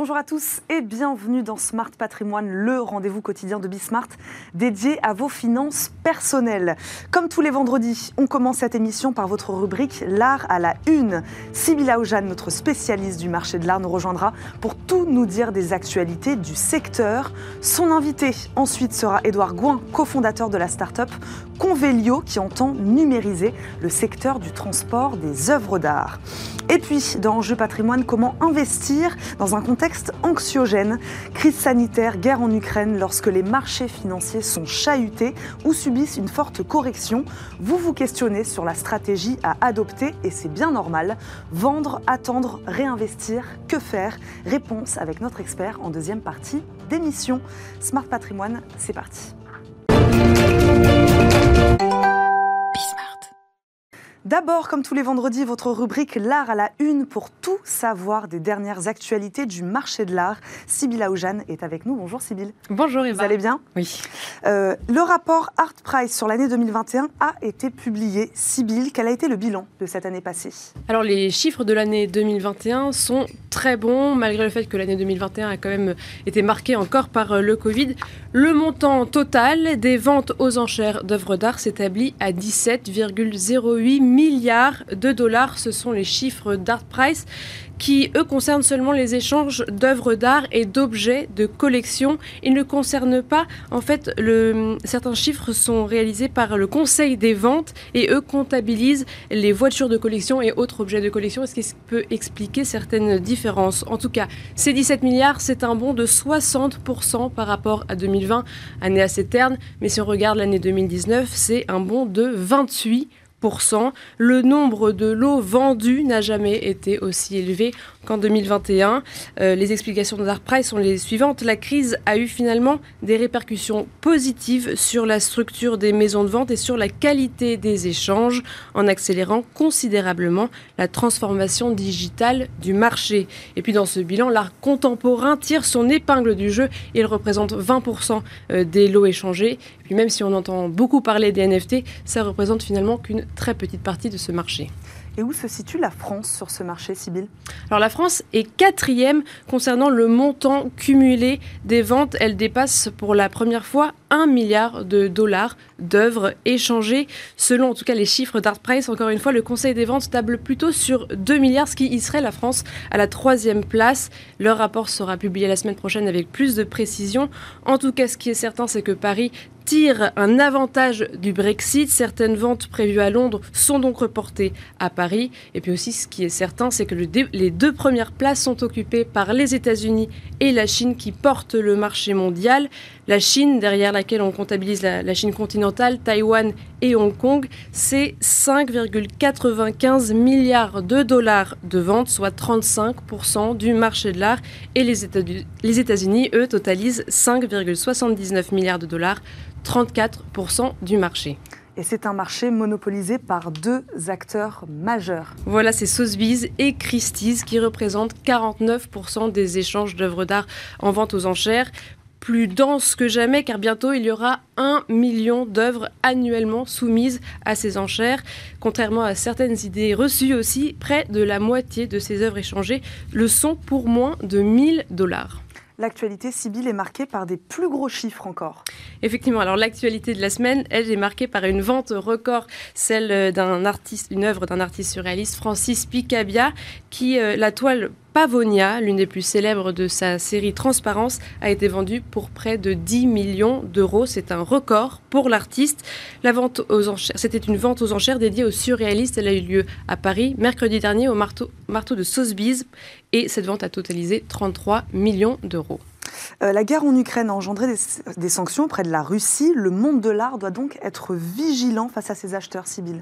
Bonjour à tous et bienvenue dans Smart Patrimoine, le rendez-vous quotidien de Bismart dédié à vos finances personnelles. Comme tous les vendredis, on commence cette émission par votre rubrique L'art à la une. Sybilla Aujane, notre spécialiste du marché de l'art, nous rejoindra pour tout nous dire des actualités du secteur. Son invité ensuite sera Édouard Gouin, cofondateur de la start-up Convelio qui entend numériser le secteur du transport des œuvres d'art. Et puis, dans Enjeu patrimoine, comment investir dans un contexte anxiogène? Crise sanitaire, guerre en Ukraine, lorsque les marchés financiers sont chahutés ou subissent une forte correction, vous vous questionnez sur la stratégie à adopter et c'est bien normal. Vendre, attendre, réinvestir, que faire? Réponse avec notre expert en deuxième partie d'émission. Smart Patrimoine, c'est parti. D'abord, comme tous les vendredis, votre rubrique L'art à la une pour tout savoir des dernières actualités du marché de l'art. Sybille Aoujane est avec nous. Bonjour Sybille. Bonjour Eva. Vous allez bien? Oui. Euh, le rapport Art Price sur l'année 2021 a été publié. Sybille, quel a été le bilan de cette année passée? Alors les chiffres de l'année 2021 sont très bons, malgré le fait que l'année 2021 a quand même été marquée encore par euh, le Covid. Le montant total des ventes aux enchères d'œuvres d'art s'établit à 17,08 milliards de dollars. Ce sont les chiffres d'Art Price qui, eux, concernent seulement les échanges d'œuvres d'art et d'objets de collection. Ils ne concernent pas, en fait, certains chiffres sont réalisés par le Conseil des ventes et eux comptabilisent les voitures de collection et autres objets de collection. Est-ce qu'il peut expliquer certaines différences En tout cas, ces 17 milliards, c'est un bond de 60% par rapport à 2020, année assez terne, mais si on regarde l'année 2019, c'est un bond de 28 le nombre de lots vendus n'a jamais été aussi élevé qu'en 2021. Euh, les explications de Price sont les suivantes. La crise a eu finalement des répercussions positives sur la structure des maisons de vente et sur la qualité des échanges en accélérant considérablement la transformation digitale du marché. Et puis dans ce bilan, l'art contemporain tire son épingle du jeu. Il représente 20% euh, des lots échangés. Puis même si on entend beaucoup parler des NFT, ça représente finalement qu'une très petite partie de ce marché. Et où se situe la France sur ce marché, Sybille Alors la France est quatrième concernant le montant cumulé des ventes. Elle dépasse pour la première fois 1 milliard de dollars d'œuvres échangées. Selon en tout cas les chiffres d'Art Price, encore une fois, le Conseil des ventes table plutôt sur 2 milliards, ce qui y la France à la troisième place. Leur rapport sera publié la semaine prochaine avec plus de précision. En tout cas, ce qui est certain, c'est que Paris tire un avantage du Brexit. Certaines ventes prévues à Londres sont donc reportées à Paris. Et puis aussi, ce qui est certain, c'est que le les deux premières places sont occupées par les États-Unis et la Chine qui portent le marché mondial. La Chine, derrière laquelle on comptabilise la, Chine continentale, Taïwan et Hong Kong, c'est 5,95 milliards de dollars de ventes, soit 35% du marché de l'art. Et les États-Unis, eux, totalisent 5,79 milliards de dollars, 34% du marché. Et c'est un marché monopolisé par deux acteurs majeurs. Voilà, c'est Sotheby's et Christie's qui représentent 49% des échanges d'œuvres d'art en vente aux enchères plus dense que jamais car bientôt il y aura un million d'œuvres annuellement soumises à ces enchères. Contrairement à certaines idées reçues aussi, près de la moitié de ces œuvres échangées le sont pour moins de 1000 dollars l'actualité, Sibylle, est marquée par des plus gros chiffres encore. Effectivement, alors l'actualité de la semaine, elle est marquée par une vente record, celle d'un artiste, une œuvre d'un artiste surréaliste, Francis Picabia, qui, euh, la toile Pavonia, l'une des plus célèbres de sa série Transparence, a été vendue pour près de 10 millions d'euros. C'est un record pour l'artiste. C'était une vente aux enchères dédiée aux surréalistes. Elle a eu lieu à Paris mercredi dernier au marteau, marteau de Sotheby's et cette vente a totalisé 33 millions d'euros. Euh, la guerre en Ukraine a engendré des, sanctions auprès de la Russie. Le monde de l'art doit donc être vigilant face à ses acheteurs, Sibylle.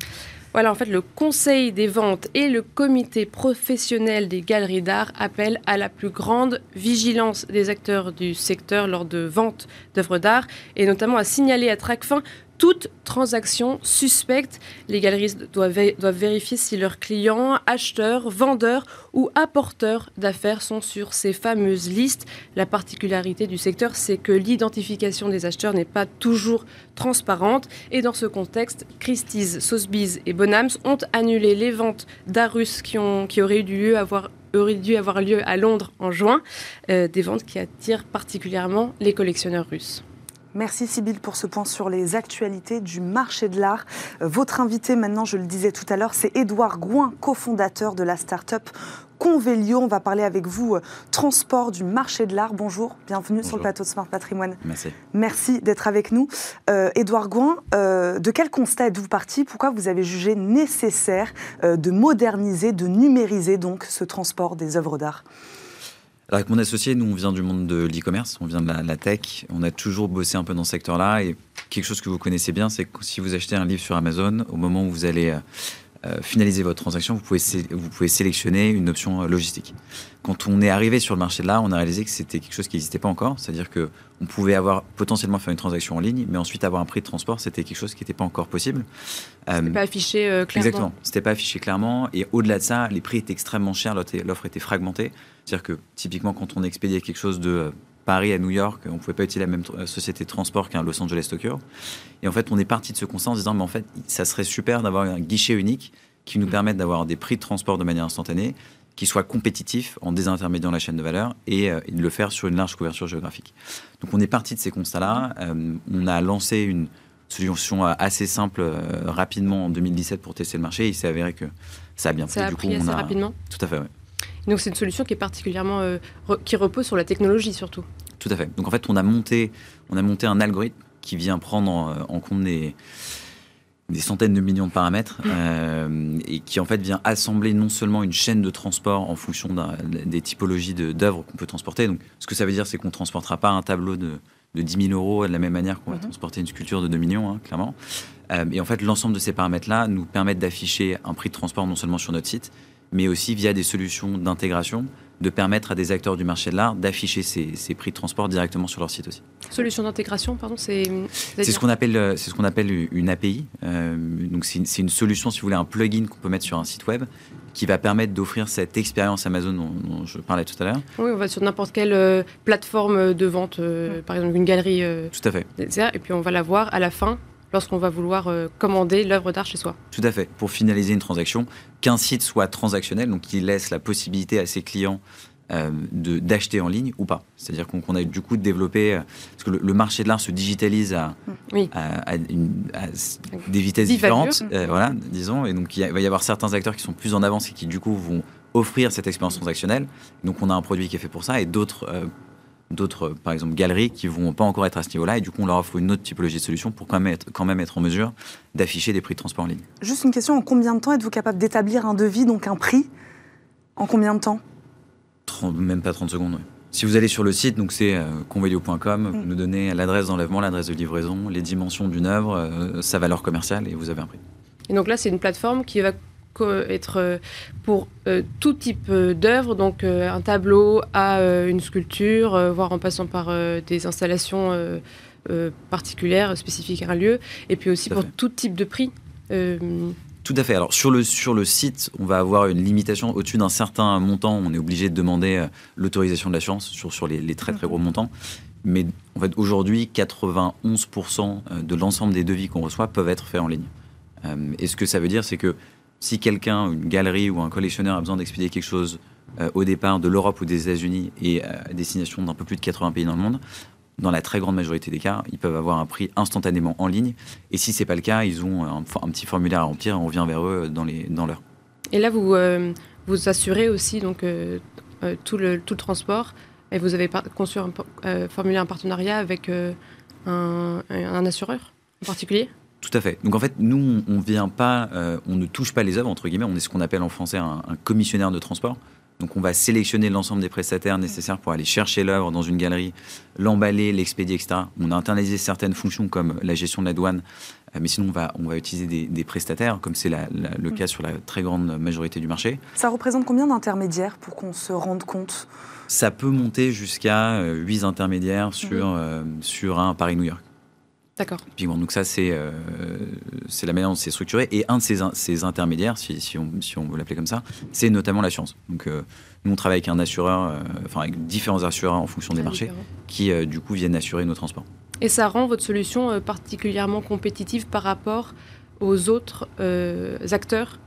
Voilà, en fait, le Conseil des ventes et le Comité professionnel des galeries d'art appellent à la plus grande vigilance des acteurs du secteur lors de ventes d'œuvres d'art et notamment à signaler à Tracfin toute transaction suspecte. Les galeristes doivent, vérifier si leurs clients, acheteurs, vendeurs ou apporteurs d'affaires sont sur ces fameuses listes. La particularité du secteur, c'est que l'identification des acheteurs n'est pas toujours transparente. Et dans ce contexte, Christie's, Sotheby's et Bonhams ont annulé les ventes d'Arus qui, qui auraient dû avoir lieu à Londres en juin, des ventes qui attirent particulièrement les collectionneurs russes. Merci Sybille pour ce point sur les actualités du marché de l'art. Votre invité maintenant, je le disais tout à l'heure, c'est Édouard Gouin, cofondateur de la start-up Convelio. On va parler avec vous euh, transport du marché de l'art. Bonjour, bienvenue sur le plateau de Smart Patrimoine. Merci. Merci d'être avec nous. Euh, Édouard Gouin, euh, de quel constat êtes-vous parti? Pourquoi vous avez jugé nécessaire de moderniser, de numériser donc ce transport des œuvres d'art? Alors avec mon associé, nous on vient du monde de l'e-commerce, on vient de la, la, tech, on a toujours bossé un peu dans ce secteur-là et quelque chose que vous connaissez bien, c'est que si vous achetez un livre sur Amazon, au moment où vous allez euh, finaliser votre transaction, vous pouvez, vous pouvez sélectionner une option euh, logistique. Quand on est arrivé sur le marché de là, on a réalisé que c'était quelque chose qui n'existait pas encore, c'est-à-dire que on pouvait avoir potentiellement faire une transaction en ligne, mais ensuite avoir un prix de transport, c'était quelque chose qui n'était pas encore possible. C'était pas affiché clairement. Exactement, c'était pas affiché clairement, et au-delà de ça, les prix étaient extrêmement chers, l'offre était fragmentée, c'est-à-dire que typiquement quand on expédiait quelque chose de Paris à New York, on ne pouvait pas utiliser la même société de transport qu'un Los Angeles Tokyo. Et en fait, on est parti de ce constat en se disant, mais en fait, ça serait super d'avoir un guichet unique qui nous permette d'avoir des prix de transport de manière instantanée, qui soient compétitifs en désintermédiant la chaîne de valeur et, euh, de le faire sur une large couverture géographique. Donc on est parti de ces constats-là. Euh, on a lancé une solution assez simple rapidement en 2017 pour tester le marché. il s'est avéré que ça a bien fait. Ça a pris assez rapidement? Tout à fait, oui. Donc c'est une solution qui est particulièrement euh, qui repose sur la technologie surtout. Tout à fait. Donc en fait, on a monté, on a monté un algorithme qui vient prendre en, compte des, des, centaines de millions de paramètres mmh. euh, et qui en fait vient assembler non seulement une chaîne de transport en fonction des typologies d'œuvres qu'on peut transporter. Donc ce que ça veut dire, c'est qu'on ne transportera pas un tableau de, de 10 000 euros de la même manière qu'on va mmh. transporter une sculpture de 2 millions, hein, clairement. Euh, et en fait, l'ensemble de ces paramètres-là nous permettent d'afficher un prix de transport non seulement sur notre site, mais aussi via des solutions d'intégration, de permettre à des acteurs du marché de l'art d'afficher ces, prix de transport directement sur leur site aussi. Solution d'intégration, pardon, c'est c'est ce qu'on appelle c'est ce qu'on appelle une API. Euh, donc c'est une, solution, si vous voulez, un plugin qu'on peut mettre sur un site web qui va permettre d'offrir cette expérience Amazon dont, je parlais tout à l'heure. Oui, on va sur n'importe quelle euh, plateforme de vente, euh, par exemple une galerie. tout à fait. Et puis on va la voir à la fin lorsqu'on va vouloir euh, commander l'œuvre d'art chez soi. Tout à fait. Pour finaliser une transaction, qu'un site soit transactionnel, donc qu'il laisse la possibilité à ses clients euh, d'acheter en ligne ou pas. C'est-à-dire qu'on a du coup développé, euh, parce que le, marché de l'art se digitalise à, des vitesses différentes, voilà, disons, et donc il va y avoir certains acteurs qui sont plus en avance et qui du coup vont offrir cette expérience transactionnelle. Donc on a un produit qui est fait pour ça et d'autres d'autres, par exemple, galeries qui vont pas encore être à ce niveau-là. Et du coup, on leur offre une autre typologie de solution pour quand même être, quand même être en mesure d'afficher des prix de transport en ligne. Juste une question, en combien de temps êtes-vous capable d'établir un devis, donc un prix? En combien de temps? Même pas 30 secondes, Si vous allez sur le site, donc c'est euh, convelio.com, vous mm. nous donnez l'adresse d'enlèvement, l'adresse de livraison, les dimensions d'une œuvre, euh, sa valeur commerciale et vous avez un prix. Et donc là, c'est une plateforme qui va être euh, pour euh, tout type euh, d'œuvre, donc un tableau à une sculpture, voire en passant par des installations particulières, spécifiques à un lieu, et puis aussi pour tout type de prix. Tout à fait. Alors sur le, sur le site, on va avoir une limitation au-dessus d'un certain montant. On est obligé de demander l'autorisation de l'assurance sur, sur les, les, très très gros montants. Mais en fait, aujourd'hui, 91% de l'ensemble des devis qu'on reçoit peuvent être faits en ligne. et ce que ça veut dire, c'est que si quelqu'un, une galerie ou un collectionneur a besoin d'expédier quelque chose euh, au départ de l'Europe ou des États-Unis et euh, à destination d'un peu plus de 80 pays dans le monde, dans la très grande majorité des cas, ils peuvent avoir un prix instantanément en ligne. Et si c'est pas le cas, ils ont un, petit formulaire à remplir et on vient vers eux dans dans l'heure. Et là, vous euh, vous assurez aussi donc tout le tout le transport et vous avez conçu un, formulaire un partenariat avec un assureur en particulier? Tout à fait. Donc en fait, nous, on vient pas, euh, on ne touche pas les œuvres entre guillemets. On est ce qu'on appelle en français un, commissionnaire de transport. Donc on va sélectionner l'ensemble des prestataires nécessaires pour aller chercher l'œuvre dans une galerie, l'emballer, l'expédier, etc. On a internalisé certaines fonctions comme la gestion de la douane, euh, mais sinon on va, on va utiliser des, prestataires, comme c'est le cas sur la très grande majorité du marché. Ça représente combien d'intermédiaires pour qu'on se rende compte? Ça peut monter jusqu'à 8 euh, intermédiaires sur, sur un Paris-New York. D'accord. Donc ça, c'est euh, c'est la manière dont c'est structuré. Et un de ces, ces intermédiaires, si, si, on, si, on, veut l'appeler comme ça, c'est notamment l'assurance. Donc euh, nous, on travaille avec un assureur, euh, enfin avec différents assureurs en fonction des ah, marchés, qui du coup viennent assurer nos transports. Et ça rend votre solution particulièrement compétitive par rapport aux autres acteurs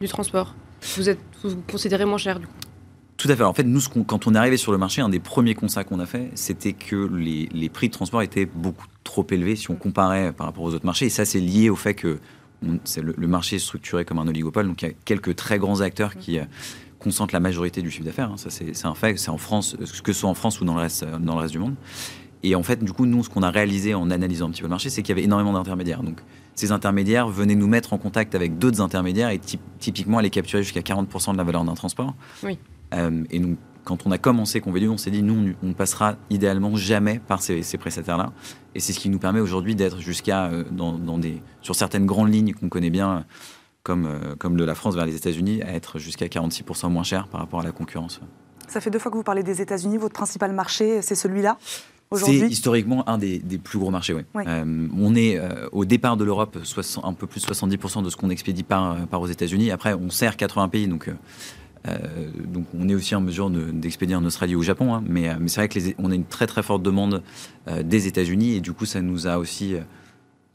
du transport? Vous êtes vous, vous considérez moins cher du coup? Tout à fait. En fait, nous, quand on est arrivé sur le marché, un des premiers constats qu'on a fait, c'était que les, prix de transport étaient beaucoup trop élevés si on comparait par rapport aux autres marchés. Et ça, c'est lié au fait que le, marché est structuré comme un oligopole. Donc, il y a quelques très grands acteurs qui euh, concentrent la majorité du chiffre d'affaires. Hein. Ça, c'est un fait. C'est en France, que ce soit en France ou dans le reste, dans le reste du monde. Et en fait, du coup, nous, ce qu'on a réalisé en analysant un petit peu le marché, c'est qu'il y avait énormément d'intermédiaires. Donc, ces intermédiaires venaient nous mettre en contact avec d'autres intermédiaires et typiquement aller capturer jusqu'à 40% de la valeur d'un transport. Oui. Euh, et donc, quand on a commencé Convenu, on s'est dit, nous, on, passera idéalement jamais par ces, prestataires-là. Et c'est ce qui nous permet aujourd'hui d'être jusqu'à, euh, dans, des, sur certaines grandes lignes qu'on connaît bien, comme, euh, comme de la France vers les États-Unis, à être jusqu'à 46% moins cher par rapport à la concurrence. Ça fait deux fois que vous parlez des États-Unis. Votre principal marché, c'est celui-là c'est historiquement un des, plus gros marchés, oui. on est au départ de l'Europe, un peu plus de 70% de ce qu'on expédie par, par aux États-Unis. Après, on sert 80 pays, donc euh, donc on est aussi en mesure d'expédier en Australie ou au Japon, hein. mais, euh, mais c'est vrai qu'on a une très très forte demande euh, des États-Unis et du coup ça nous a aussi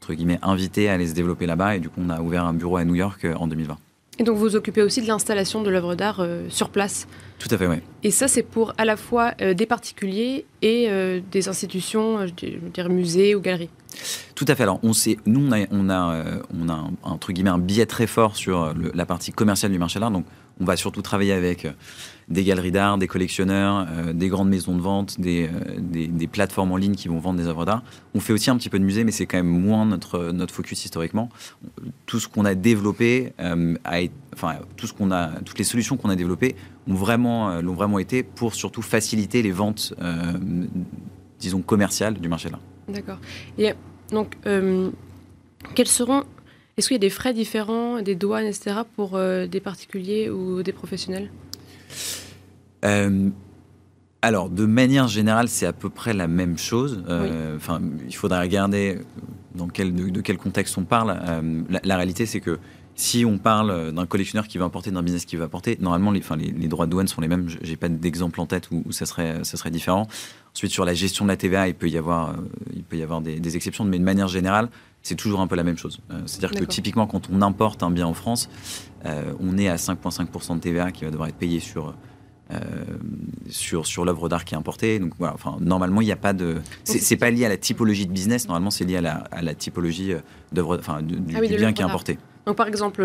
entre guillemets invité à aller se développer là-bas et du coup on a ouvert un bureau à New York en 2020. Et donc vous occupez aussi de l'installation de l'œuvre d'art sur place? Tout à fait, oui. Et ça, c'est pour à la fois des particuliers et des institutions, je veux dire musées ou galeries? Tout à fait. Alors, on sait, nous, on a, on a, on a un, entre guillemets, un biais très fort sur la partie commerciale du marché de l'art. Donc, on va surtout travailler avec euh, des galeries d'art, des collectionneurs, euh, des grandes maisons de vente, euh, des, des, plateformes en ligne qui vont vendre des œuvres d'art. On fait aussi un petit peu de musée, mais c'est quand même moins notre, notre focus historiquement. Tout ce qu'on a développé, enfin, tout ce qu'on a, toutes les solutions qu'on a développées vraiment, l'ont vraiment été pour surtout faciliter les ventes, disons, commerciales du marché de l'art. D'accord. Et donc, quels seront est-ce qu'il y a des frais différents, des douanes, etc., pour euh, des particuliers ou des professionnels? Euh, alors, de manière générale, c'est à peu près la même chose. Euh, enfin, il faudra regarder dans quel, de, quel contexte on parle. La, réalité, c'est que si on parle d'un collectionneur qui va importer, d'un business qui va importer, normalement, les, enfin, les, droits de douane sont les mêmes. J'ai pas d'exemple en tête où, ça, serait, ça serait différent. Ensuite, sur la gestion de la TVA, il peut y avoir, il peut y avoir des, des exceptions, mais de manière générale, c'est toujours un peu la même chose. Euh, c'est-à-dire que typiquement, quand on importe un bien en France, euh, on est à 5,5% de TVA qui va devoir être payé sur, euh, sur, sur l'œuvre d'art qui est importée. Donc voilà, enfin, normalement, il n'y a pas de. C'est pas lié à la typologie de business, normalement, c'est lié à la, à la typologie d'œuvre, enfin, du, ah bien qui est importé. Donc par exemple,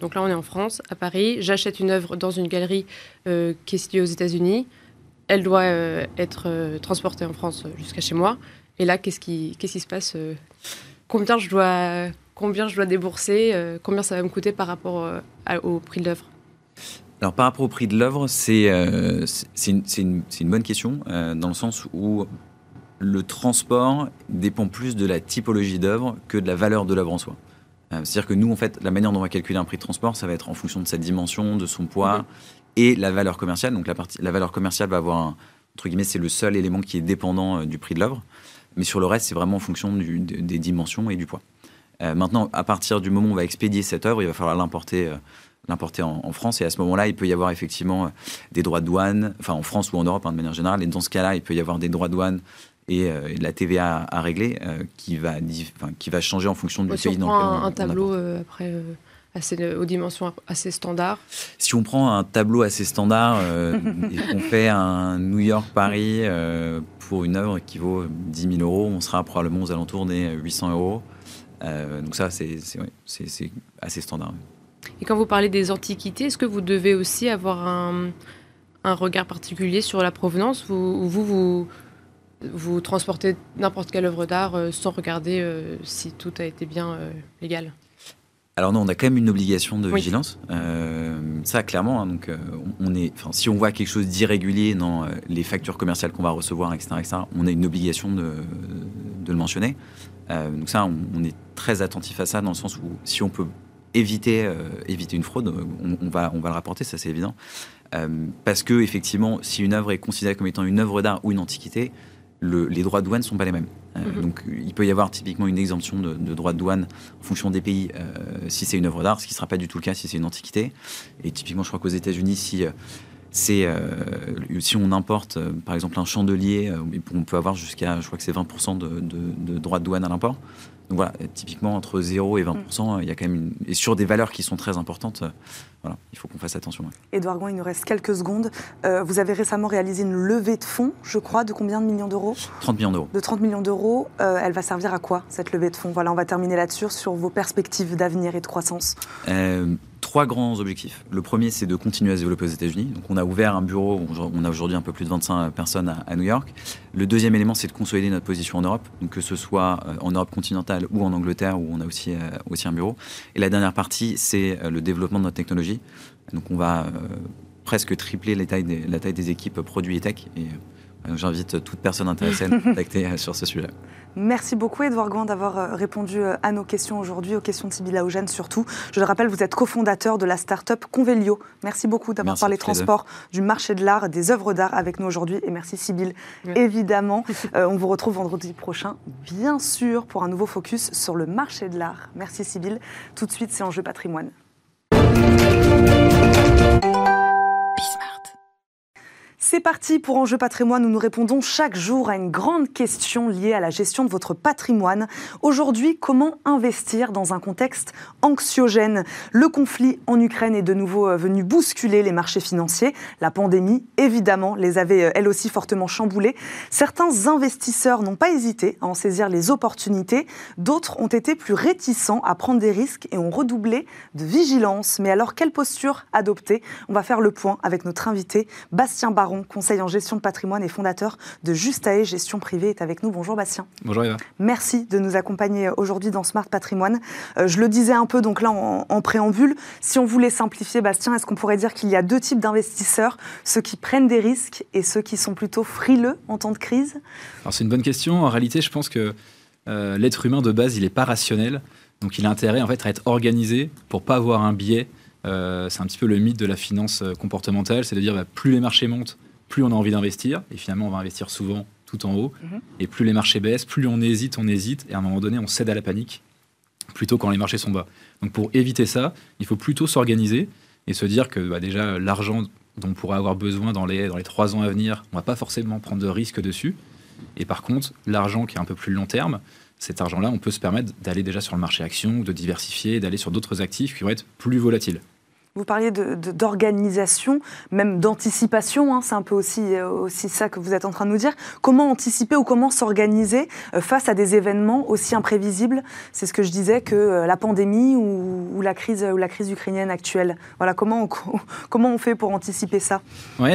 donc là on est en France, à Paris, j'achète une œuvre dans une galerie qui est située aux États-Unis. Elle doit être transportée en France jusqu'à chez moi. Et là, qu'est-ce qui, se passe combien je dois, débourser, euh, combien ça va me coûter par rapport euh, au prix de l'œuvre? Alors par rapport au prix de l'œuvre, c'est euh, une, une, bonne question, dans le sens où le transport dépend plus de la typologie d'œuvre que de la valeur de l'œuvre en soi. C'est-à-dire que nous, en fait, la manière dont on va calculer un prix de transport, ça va être en fonction de sa dimension, de son poids et la valeur commerciale. Donc la, partie, la valeur commerciale va avoir, un, entre guillemets, c'est le seul élément qui est dépendant du prix de l'œuvre. Mais sur le reste, c'est vraiment en fonction des dimensions et du poids. Euh, maintenant, à partir du moment où on va expédier cette œuvre, il va falloir l'importer euh, l'importer en, France. Et à ce moment-là, il peut y avoir effectivement euh, des droits de douane, enfin en France ou en Europe hein, de manière générale. Et dans ce cas-là, il peut y avoir des droits de douane et, de la TVA à, régler qui, va, qui va changer en fonction du pays dans lequel on, un tableau après assez, aux dimensions assez standards. Si on prend un tableau assez standard et qu'on fait un New York-Paris pour une œuvre qui vaut 10 000 euros, on sera probablement aux alentours des 800 euros. Euh, donc ça, c'est assez standard. Et quand vous parlez des antiquités, est-ce que vous devez aussi avoir un, regard particulier sur la provenance? Vous, vous, vous, vous transportez n'importe quelle œuvre d'art euh, sans regarder euh, si tout a été bien légal alors non, on a quand même une obligation de vigilance. Euh, ça, clairement. Hein, donc, euh, on est, si on voit quelque chose d'irrégulier dans euh, les factures commerciales qu'on va recevoir, etc., on a une obligation de, de le mentionner. donc ça, on, est très attentif à ça dans le sens où si on peut éviter, éviter une fraude, on, va, on va le rapporter, ça c'est évident. parce que effectivement, si une œuvre est considérée comme étant une œuvre d'art ou une antiquité, les droits de douane ne sont pas les mêmes. Euh, mhm. Donc il peut y avoir typiquement une exemption de, droits de douane en fonction des pays euh, si c'est une œuvre d'art, ce qui ne sera pas du tout le cas si c'est une antiquité. Et typiquement, je crois qu'aux États-Unis, si, euh, si on importe par exemple un chandelier, on peut avoir jusqu'à, je crois que c'est 20% de, droits de douane à l'import. Donc voilà, typiquement entre 0 et 20%, il y a quand même une... Et sur des valeurs qui sont très importantes, voilà, il faut qu'on fasse attention. Edouard Gouin, il nous reste quelques secondes. vous avez récemment réalisé une levée de fonds, je crois, de combien de millions d'euros? 30 millions d'euros. De 30 millions d'euros. elle va servir à quoi, cette levée de fonds? Voilà, on va terminer là-dessus, sur vos perspectives d'avenir et de croissance trois grands objectifs. Le premier, c'est de continuer à se développer aux États-Unis. Donc, on a ouvert un bureau, on a aujourd'hui un peu plus de 25 personnes à, New York. Le deuxième élément, c'est de consolider notre position en Europe, donc que ce soit euh, en Europe continentale ou en Angleterre, où on a aussi, euh, aussi un bureau. Et la dernière partie, c'est euh, le développement de notre technologie. Donc, on va presque tripler la taille, des, la taille des équipes produits et tech. Et j'invite toute personne intéressée à nous contacter sur ce sujet. Merci beaucoup Edouard Gouin d'avoir euh, répondu euh, à nos questions aujourd'hui, aux questions de Sybilla Eugène surtout. Je le rappelle, vous êtes cofondateur de la start-up Convelio. Merci beaucoup d'avoir parlé transport, du marché de l'art, des œuvres d'art avec nous aujourd'hui. Et merci Sybille, évidemment. Euh, on vous retrouve vendredi prochain, bien sûr, pour un nouveau focus sur le marché de l'art. Merci Sybille. Tout de suite, c'est Enjeu patrimoine. C'est parti pour Enjeu patrimoine où nous répondons chaque jour à une grande question liée à la gestion de votre patrimoine. Aujourd'hui, comment investir dans un contexte anxiogène? Le conflit en Ukraine est de nouveau euh, venu bousculer les marchés financiers. La pandémie, évidemment, les avait euh, elle aussi fortement chamboulés. Certains investisseurs n'ont pas hésité à en saisir les opportunités. D'autres ont été plus réticents à prendre des risques et ont redoublé de vigilance. Mais alors, quelle posture adopter? On va faire le point avec notre invité, Bastien Baron conseil en gestion de patrimoine et fondateur de Justae Gestion Privée, est avec nous. Bonjour Bastien. Bonjour Eva. Merci de nous accompagner aujourd'hui dans Smart Patrimoine. Euh, je le disais un peu donc là en, préambule, si on voulait simplifier Bastien, est-ce qu'on pourrait dire qu'il y a deux types d'investisseurs, ceux qui prennent des risques et ceux qui sont plutôt frileux en temps de crise? Alors c'est une bonne question. En réalité, je pense que euh, l'être humain de base, il n'est pas rationnel. Donc il a intérêt en fait à être organisé pour pas avoir un biais. Euh, c'est un petit peu le mythe de la finance comportementale, c'est de dire bah, plus les marchés montent, plus on a envie d'investir, et finalement on va investir souvent tout en haut, mhm. et plus les marchés baissent, plus on hésite, on hésite, et à un moment donné on cède à la panique, plutôt quand les marchés sont bas. Donc pour éviter ça, il faut plutôt s'organiser et se dire que bah, déjà l'argent dont on pourra avoir besoin dans les, dans les trois ans à venir, on va pas forcément prendre de risques dessus. Et par contre, l'argent qui est un peu plus long terme, cet argent-là, on peut se permettre d'aller déjà sur le marché action, de diversifier, d'aller sur d'autres actifs qui vont être plus volatiles. Vous parliez d'organisation, même d'anticipation, hein, c'est un peu aussi, euh, aussi ça que vous êtes en train de nous dire. Comment anticiper ou comment s'organiser euh, face à des événements aussi imprévisibles? C'est ce que je disais que euh, la pandémie ou, la, crise, ou la crise ukrainienne actuelle. Voilà, comment on, fait pour anticiper ça? Oui,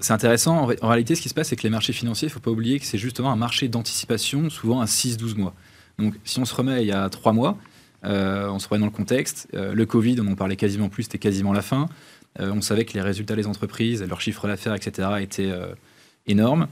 c'est intéressant. En, réalité, ce qui se passe, c'est que les marchés financiers, il ne faut pas oublier que c'est justement un marché d'anticipation, souvent à 6-12 mois. Donc, si on se remet il y a 3 mois, euh, on se remet dans le contexte. Euh, le Covid, on en parlait quasiment plus, c'était quasiment la fin. Euh, on savait que les résultats des entreprises, leur chiffre d'affaires, etc., étaient énormes.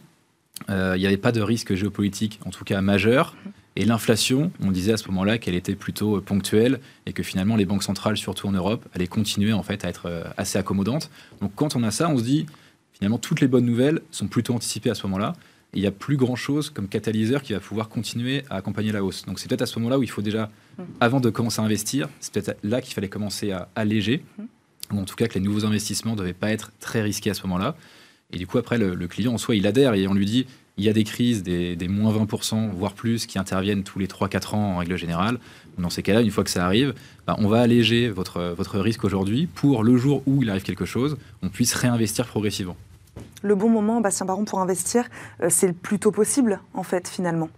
Il n'y avait pas de risque géopolitique, en tout cas majeur. Et l'inflation, on disait à ce moment-là qu'elle était plutôt ponctuelle et que finalement les banques centrales, surtout en Europe, allaient continuer en fait à être assez accommodantes. Donc quand on a ça, on se dit finalement toutes les bonnes nouvelles sont plutôt anticipées à ce moment-là il n'y a plus grand-chose comme catalyseur qui va pouvoir continuer à accompagner la hausse. Donc c'est peut-être à ce moment-là où il faut déjà, mm. avant de commencer à investir, c'est peut-être là qu'il fallait commencer à alléger, mm. ou en tout cas que les nouveaux investissements ne devaient pas être très risqués à ce moment-là. Et du coup, après, le, client, en soi, il adhère et on lui dit, il y a des crises, des, moins 20%, voire plus, qui interviennent tous les 3-4 ans en règle générale. Dans ces cas-là, une fois que ça arrive, bah, on va alléger votre, votre risque aujourd'hui pour le jour où il arrive quelque chose, on puisse réinvestir progressivement le bon moment, Bastien Baron, pour investir, euh, c'est le plus tôt possible, en fait, finalement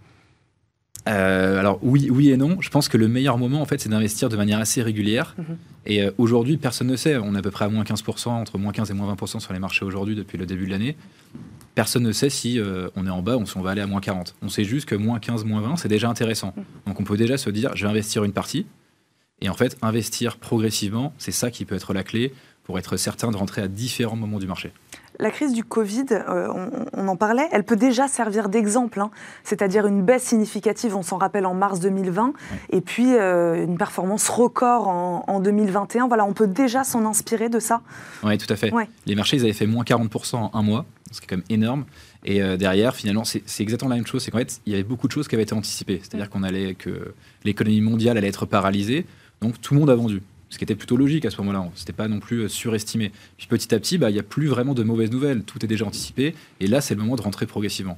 euh, alors oui, oui et non. Je pense que le meilleur moment, en fait, c'est d'investir de manière assez régulière. Mhm. Et euh, aujourd'hui, personne ne sait. On est à peu près à moins 15%, entre moins 15 et moins 20% sur les marchés aujourd'hui depuis le début de l'année. Personne ne sait si on est en bas ou si on va aller à moins 40. On sait juste que moins 15, moins 20, c'est déjà intéressant. Mhm. Donc on peut déjà se dire, je vais investir une partie. Et en fait, investir progressivement, c'est ça qui peut être la clé pour être certain de rentrer à différents moments du marché la crise du Covid, euh, on, en parlait, elle peut déjà servir d'exemple, hein. c'est-à-dire une baisse significative, on s'en rappelle en mars 2020, et puis euh, une performance record en, 2021. Voilà, on peut déjà s'en inspirer de ça. Oui, tout à fait. Les marchés, ils avaient fait moins 40% en un mois, ce qui est quand même énorme. Et euh, derrière, finalement, c'est exactement la même chose. C'est qu'en fait, il y avait beaucoup de choses qui avaient été anticipées. C'est-à-dire qu'on allait que l'économie mondiale allait être paralysée, donc tout le monde a vendu ce qui était plutôt logique à ce moment-là. C'était pas non plus euh, surestimé. Puis petit à petit, bah, il n'y a plus vraiment de mauvaises nouvelles. Tout est déjà anticipé. Et là, c'est le moment de rentrer progressivement.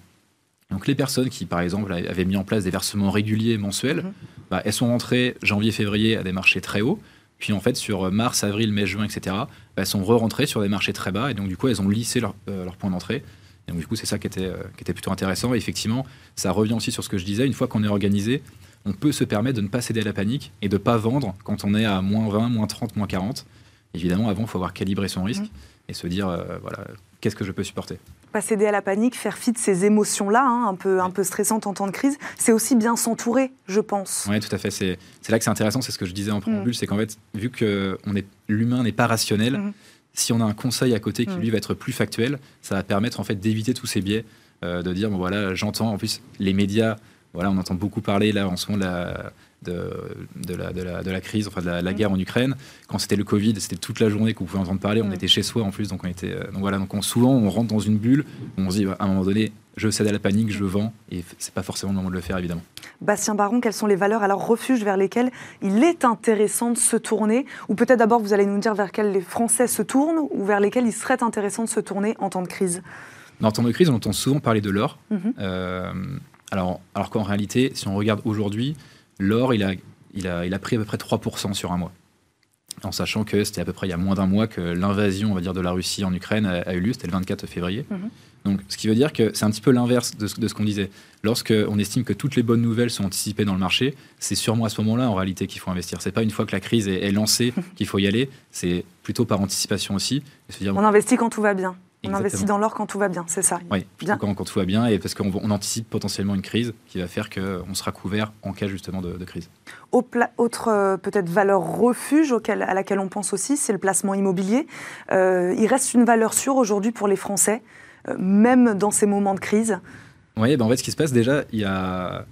Donc les personnes qui, par exemple, avaient mis en place des versements réguliers mensuels, Mhm. bah, elles sont rentrées janvier-février à des marchés très hauts. Puis en fait, sur mars, avril, mai, juin, etc., bah, elles sont re-rentrées sur des marchés très bas. Et donc du coup, elles ont lissé leur, euh, leur point d'entrée. Et donc du coup, c'est ça qui était, euh, qui était plutôt intéressant. Et effectivement, ça revient aussi sur ce que je disais. Une fois qu'on est organisé, on peut se permettre de ne pas céder à la panique et de ne pas vendre quand on est à moins 20, moins 30, moins 40. Évidemment, avant, il faut avoir calibré son risque et se dire, euh, voilà, qu'est-ce que je peux supporter? Pas céder à la panique, faire fi de ces émotions-là, hein, un, peu, un peu stressantes en temps de crise, c'est aussi bien s'entourer, je pense. Oui, tout à fait. C'est là que c'est intéressant, c'est ce que je disais en préambule, c'est qu'en fait, vu que l'humain n'est pas rationnel, Mhm. si on a un conseil à côté qui Mhm. lui va être plus factuel, ça va permettre en fait d'éviter tous ces biais, euh, de dire bon voilà, j'entends en plus les médias, voilà, on entend beaucoup parler là en ce moment de la de, de la, de, la, de la crise, enfin de la, la guerre en Ukraine. Quand c'était le Covid, c'était toute la journée vous pouvez entendre parler. On était chez soi en plus, donc on était. euh, donc voilà, donc on- souvent on rentre dans une bulle. On se dit bah, à un moment donné, je cède à la panique, je vends, et c'est pas forcément le moment de le faire évidemment. Bastien Baron, quelles sont les valeurs, alors refuges vers lesquels il est intéressant de se tourner? Ou peut-être d'abord, vous allez nous dire vers lesquels les Français se tournent ou vers lesquels il serait intéressant de se tourner en temps de crise? Le temps de crise, on entend souvent parler de l'or. Mhm. Euh, alors, alors qu'en réalité, si on regarde aujourd'hui, l'or, il a, il, a, il a pris à peu près 3% sur un mois. En sachant que c'était à peu près il y a moins d'un mois que l'invasion, on va dire, de la Russie en Ukraine a, a eu lieu, c'était le 24 février. Mhm. Donc, ce qui veut dire que c'est un petit peu l'inverse de ce, de ce qu'on disait. Lorsqu'on estime que toutes les bonnes nouvelles sont anticipées dans le marché, c'est sûrement à ce moment-là, en réalité, qu'il faut investir. C'est pas une fois que la crise est, est lancée qu'il faut y aller, c'est plutôt par anticipation aussi. Et se dire, On investit quand tout va bien. On investit dans l'or quand tout va bien, c'est ça. oui, Bien. quand, quand tout va bien, et parce qu'on on anticipe potentiellement une crise qui va faire qu'on sera couvert en cas justement de, de crise. Autre euh, peut-être valeur refuge auquel- à laquelle on pense aussi, c'est le placement immobilier. Euh, il reste une valeur sûre aujourd'hui pour les Français, euh, même dans ces moments de crise. Oui, ben en fait, ce qui se passe déjà, il y a,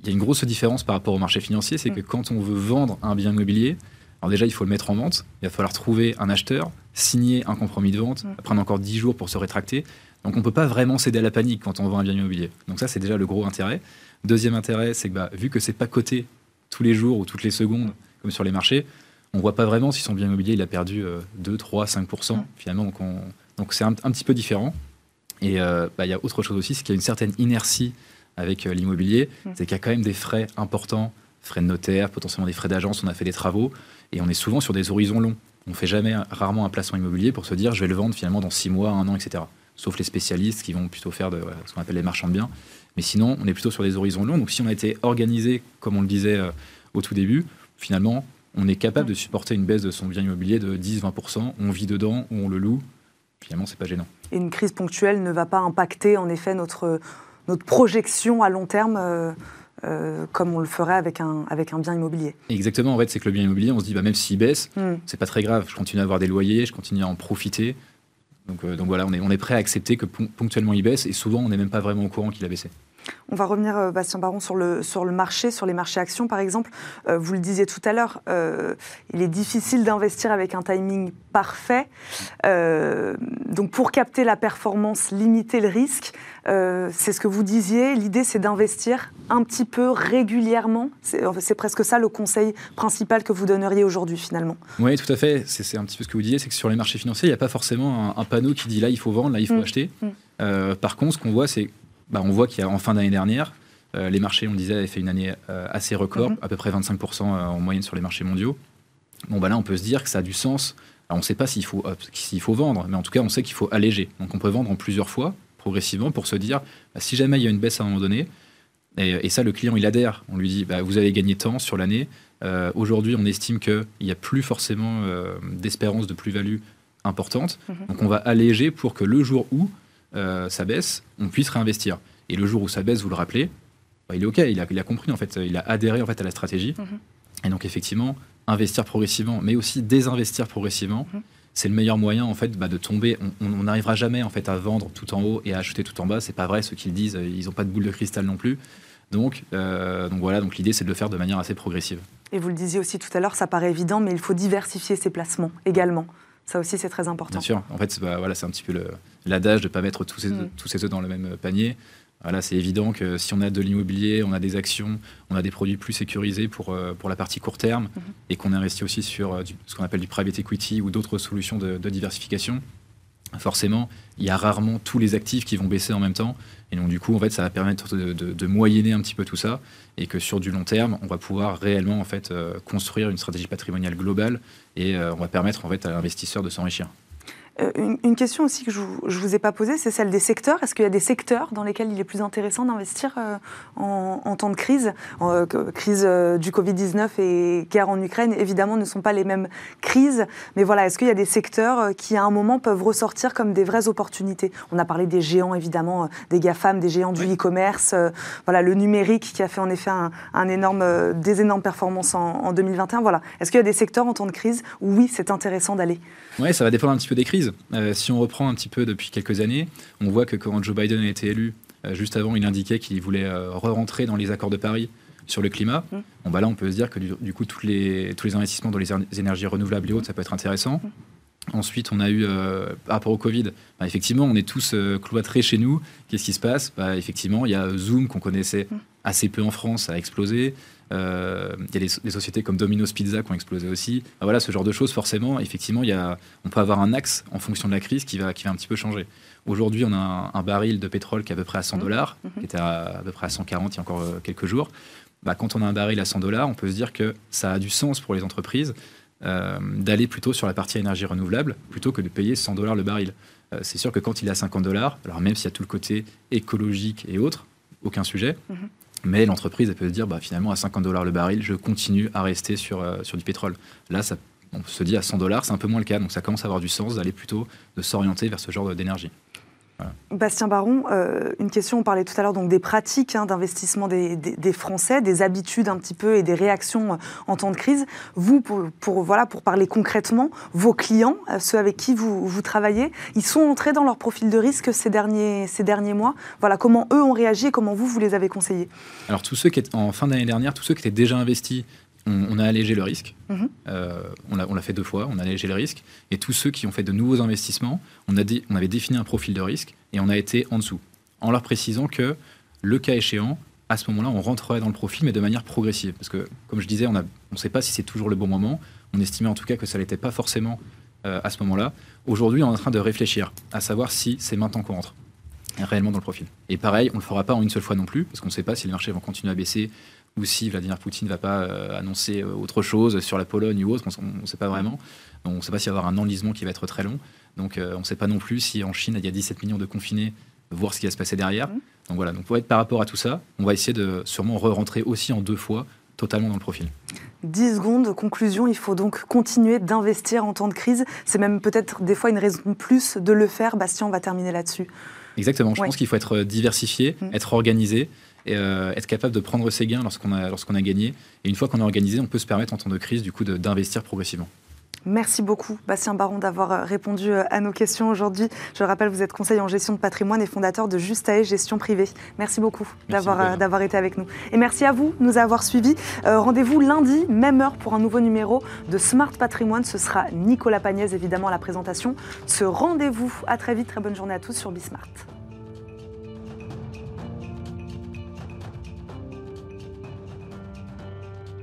il y a une grosse différence par rapport au marché financier, c'est Mm. que quand on veut vendre un bien immobilier, alors déjà, il faut le mettre en vente, il va falloir trouver un acheteur, signer un compromis de vente, Mm. prendre encore 10 jours pour se rétracter. Donc on ne peut pas vraiment céder à la panique quand on vend un bien immobilier. Donc ça, c'est déjà le gros intérêt. Deuxième intérêt, c'est que bah, vu que c'est pas coté tous les jours ou toutes les secondes, comme sur les marchés, on voit pas vraiment si son bien immobilier il a perdu euh, 2, 3, 5% Mm. finalement. Donc on- donc c'est un, un petit peu différent. Et euh, bah, il y a autre chose aussi, c'est qu'il y a une certaine inertie avec euh, l'immobilier, Mm. c'est qu'il y a quand même des frais importants, frais de notaire, potentiellement des frais d'agence, on a fait des travaux, et on est souvent sur des horizons longs. On fait jamais, rarement un placement immobilier pour se dire je vais le vendre finalement dans 6 mois, 1 an, etc. Sauf les spécialistes qui vont plutôt faire ce qu'on appelle les marchands de biens. Mais sinon, on est plutôt sur des horizons longs. Donc si on a été organisé, comme on le disait euh, au tout début, finalement, on est capable de supporter une baisse de son bien immobilier de 10-20%. On vit dedans ou on le loue. Finalement, c'est pas gênant. Et une crise ponctuelle ne va pas impacter en effet notre, notre projection à long terme euh, euh, comme on le ferait avec un, avec un bien immobilier. Exactement, en fait, c'est que le bien immobilier, on se dit, bah, même s'il baisse, Hmm. c'est pas très grave. Je continue à avoir des loyers, je continue à en profiter. Donc, euh, donc voilà, on est, on est prêt à accepter que pon- ponctuellement il baisse et souvent on n'est même pas vraiment au courant qu'il a baissé. On va revenir, euh, Bastien Baron, sur le, sur le marché, sur les marchés actions par exemple. Euh, vous le disiez tout à l'heure, euh, il est difficile d'investir avec un timing parfait. Euh, donc pour capter la performance, limiter le risque, c'est ce que vous disiez. L'idée, c'est d'investir un petit peu régulièrement. C'est presque ça le conseil principal que vous donneriez aujourd'hui finalement. Oui, tout à fait. C'est un petit peu ce que vous disiez, c'est que sur les marchés financiers, il n'y a pas forcément un, un panneau qui dit là il faut vendre, là il faut Mm. acheter. Mm. Par contre, ce qu'on voit, c'est bah, on voit qu'il y a en fin d'année dernière, euh, les marchés, on disait, avaient fait une année euh, assez record, Mhm. à peu près 25% en moyenne sur les marchés mondiaux. Bon, bah là, on peut se dire que ça a du sens. Alors, on ne sait pas s'il faut, euh, s'il faut vendre, mais en tout cas, on sait qu'il faut alléger. Donc, on peut vendre en plusieurs fois, progressivement, pour se dire, bah, si jamais il y a une baisse à un moment donné, et, et ça, le client, il adhère. On lui dit, bah, vous avez gagné tant sur l'année. Euh, Aujourd'hui, on estime qu'il n'y a plus forcément euh, d'espérance de plus-value importante. Mhm. Donc, on va alléger pour que le jour où euh, ça baisse, on puisse réinvestir. Et le jour où ça baisse, vous le rappelez, bah, il est OK, il a, il a compris, en fait, il a adhéré en fait, à la stratégie. Mhm. Et donc, effectivement, investir progressivement, mais aussi désinvestir progressivement, Mhm. c'est le meilleur moyen en fait bah, de tomber. On- n'arrivera jamais en fait à vendre tout en haut et à acheter tout en bas. C'est pas vrai. Ceux qui le disent, euh, ils n'ont pas de boule de cristal non plus. Donc, euh, donc voilà. Donc l'idée, c'est de le faire de manière assez progressive. Et vous le disiez aussi tout à l'heure, ça paraît évident, mais il faut diversifier ses placements également. Ça aussi, c'est très important. Bien sûr. En fait, bah, voilà, c'est un petit peu le- l'adage de ne pas mettre tous ses, Mm. tous ses œufs dans le même panier. Voilà, c'est évident que si on a de l'immobilier, on a des actions, on a des produits plus sécurisés pour, euh, pour la partie court terme Mhm. et qu'on investit aussi sur euh, du- ce qu'on appelle du private equity ou d'autres solutions de, de diversification, forcément, il y a rarement tous les actifs qui vont baisser en même temps. Et donc, du coup, en fait, ça va permettre de, moyenner un petit peu tout ça et que sur du long terme, on va pouvoir réellement en fait, euh, construire une stratégie patrimoniale globale et euh, on va permettre en fait, à l'investisseur de s'enrichir. Euh, une, question aussi que je ne vous, ai pas posée, c'est celle des secteurs. Est-ce qu'il y a des secteurs dans lesquels il est plus intéressant d'investir euh, en, temps de crise? Euh, Crise du Covid-19 et guerre en Ukraine, évidemment, ne sont pas les mêmes crises. Mais voilà, est-ce qu'il y a des secteurs qui, à un moment, peuvent ressortir comme des vraies opportunités? On a parlé des géants, évidemment, des GAFAM, des géants du e-commerce. voilà, le numérique qui a fait en effet un, énorme, des énormes performances en, en 2021. Voilà. Est-ce qu'il y a des secteurs en temps de crise où, oui, c'est intéressant d'aller? Oui, ça va dépendre un petit peu des crises. Euh, si on reprend un petit peu depuis quelques années, on voit que quand Joe Biden a été élu, euh, juste avant, il indiquait qu'il voulait euh, re-rentrer dans les accords de Paris sur le climat. Mmh. Bon, bah là, on peut se dire que du, coup, tous les, tous les investissements dans les énergies renouvelables et autres, ça peut être intéressant. Mmh. Ensuite, on a eu, par rapport au Covid, bah, effectivement, on est tous cloîtrés chez nous. Qu'est-ce qui se passe? Bah, Effectivement, il y a Zoom qu'on connaissait mmh. Assez peu en France, a explosé. Euh, il y a des, sociétés comme Domino's Pizza qui ont explosé aussi. Voilà, ce genre de choses, forcément, effectivement, il y a, on peut avoir un axe en fonction de la crise qui va, qui va un petit peu changer. Aujourd'hui, on a un, baril de pétrole qui est à peu près à 100 mmh. dollars, mmh. qui était à, peu près à 140 il y a encore euh, quelques jours. Bah, quand on a un baril à 100 dollars, on peut se dire que ça a du sens pour les entreprises euh, d'aller plutôt sur la partie énergie renouvelable plutôt que de payer 100 dollars le baril. c'est sûr que quand il est à 50 dollars, alors même s'il y a tout le côté écologique et autres, aucun sujet, mmh. Mais l'entreprise, elle peut se dire, bah, finalement, à 50 dollars le baril, je continue à rester sur, euh, sur du pétrole. Là, ça, on se dit à 100 dollars, c'est un peu moins le cas. Donc ça commence à avoir du sens d'aller plutôt, de s'orienter vers ce genre d'énergie. Bastien Baron, euh, une question, on parlait tout à l'heure donc des pratiques hein, d'investissement des, Français, des habitudes un petit peu et des réactions euh, en temps de crise. Vous, pour, voilà, pour parler concrètement, vos clients, euh, ceux avec qui vous, vous, travaillez, ils sont entrés dans leur profil de risque ces derniers, ces derniers mois. Voilà, comment eux ont réagi et comment vous, vous les avez conseillés? Alors tous ceux qui étaient, en fin d'année dernière, tous ceux qui étaient déjà investis on, a allégé le risque. Mhm. Euh, on l'a fait deux fois, on a allégé le risque. Et tous ceux qui ont fait de nouveaux investissements, on, a on avait défini un profil de risque et on a été en dessous. En leur précisant que, le cas échéant, à ce moment-là, on rentrerait dans le profil, mais de manière progressive. Parce que, comme je disais, on ne sait pas si c'est toujours le bon moment. On estimait en tout cas que ça n'était pas forcément euh, à ce moment-là. Aujourd'hui, on est en train de réfléchir à savoir si c'est maintenant qu'on rentre réellement dans le profil. Et pareil, on ne le fera pas en une seule fois non plus, parce qu'on ne sait pas si les marchés vont continuer à baisser ou si Vladimir Poutine ne va pas euh, annoncer euh, autre chose sur la Pologne ou autre, on ne sait pas vraiment. On ne sait pas s'il va y avoir un enlisement qui va être très long. Donc euh, on ne sait pas non plus si en Chine, il y a 17 millions de confinés, voir ce qui va se passer derrière. Mmh. Donc voilà, donc pour être par rapport à tout ça, on va essayer de sûrement re-rentrer aussi en deux fois totalement dans le profil. 10 secondes, conclusion, il faut donc continuer d'investir en temps de crise. C'est même peut-être des fois une raison plus de le faire. Bastien, on va terminer là-dessus. Exactement, je pense qu'il faut être diversifié, mmh. être organisé et euh, être capable de prendre ses gains lorsqu'on a, lorsqu'on a gagné. Et une fois qu'on est organisé, on peut se permettre en temps de crise du coup d'investir progressivement. Merci beaucoup, Bastien Baron, d'avoir euh, répondu euh, à nos questions aujourd'hui. Je rappelle, vous êtes conseiller en gestion de patrimoine et fondateur de Justae Gestion Privée. Merci beaucoup d'avoir, d'avoir été avec nous. Et merci à vous de nous avoir suivis. rendez-vous lundi, même heure, pour un nouveau numéro de Smart Patrimoine. Ce sera Nicolas Pagnès, évidemment, à la présentation. Ce rendez-vous. À très vite. Très bonne journée à tous sur Bismart.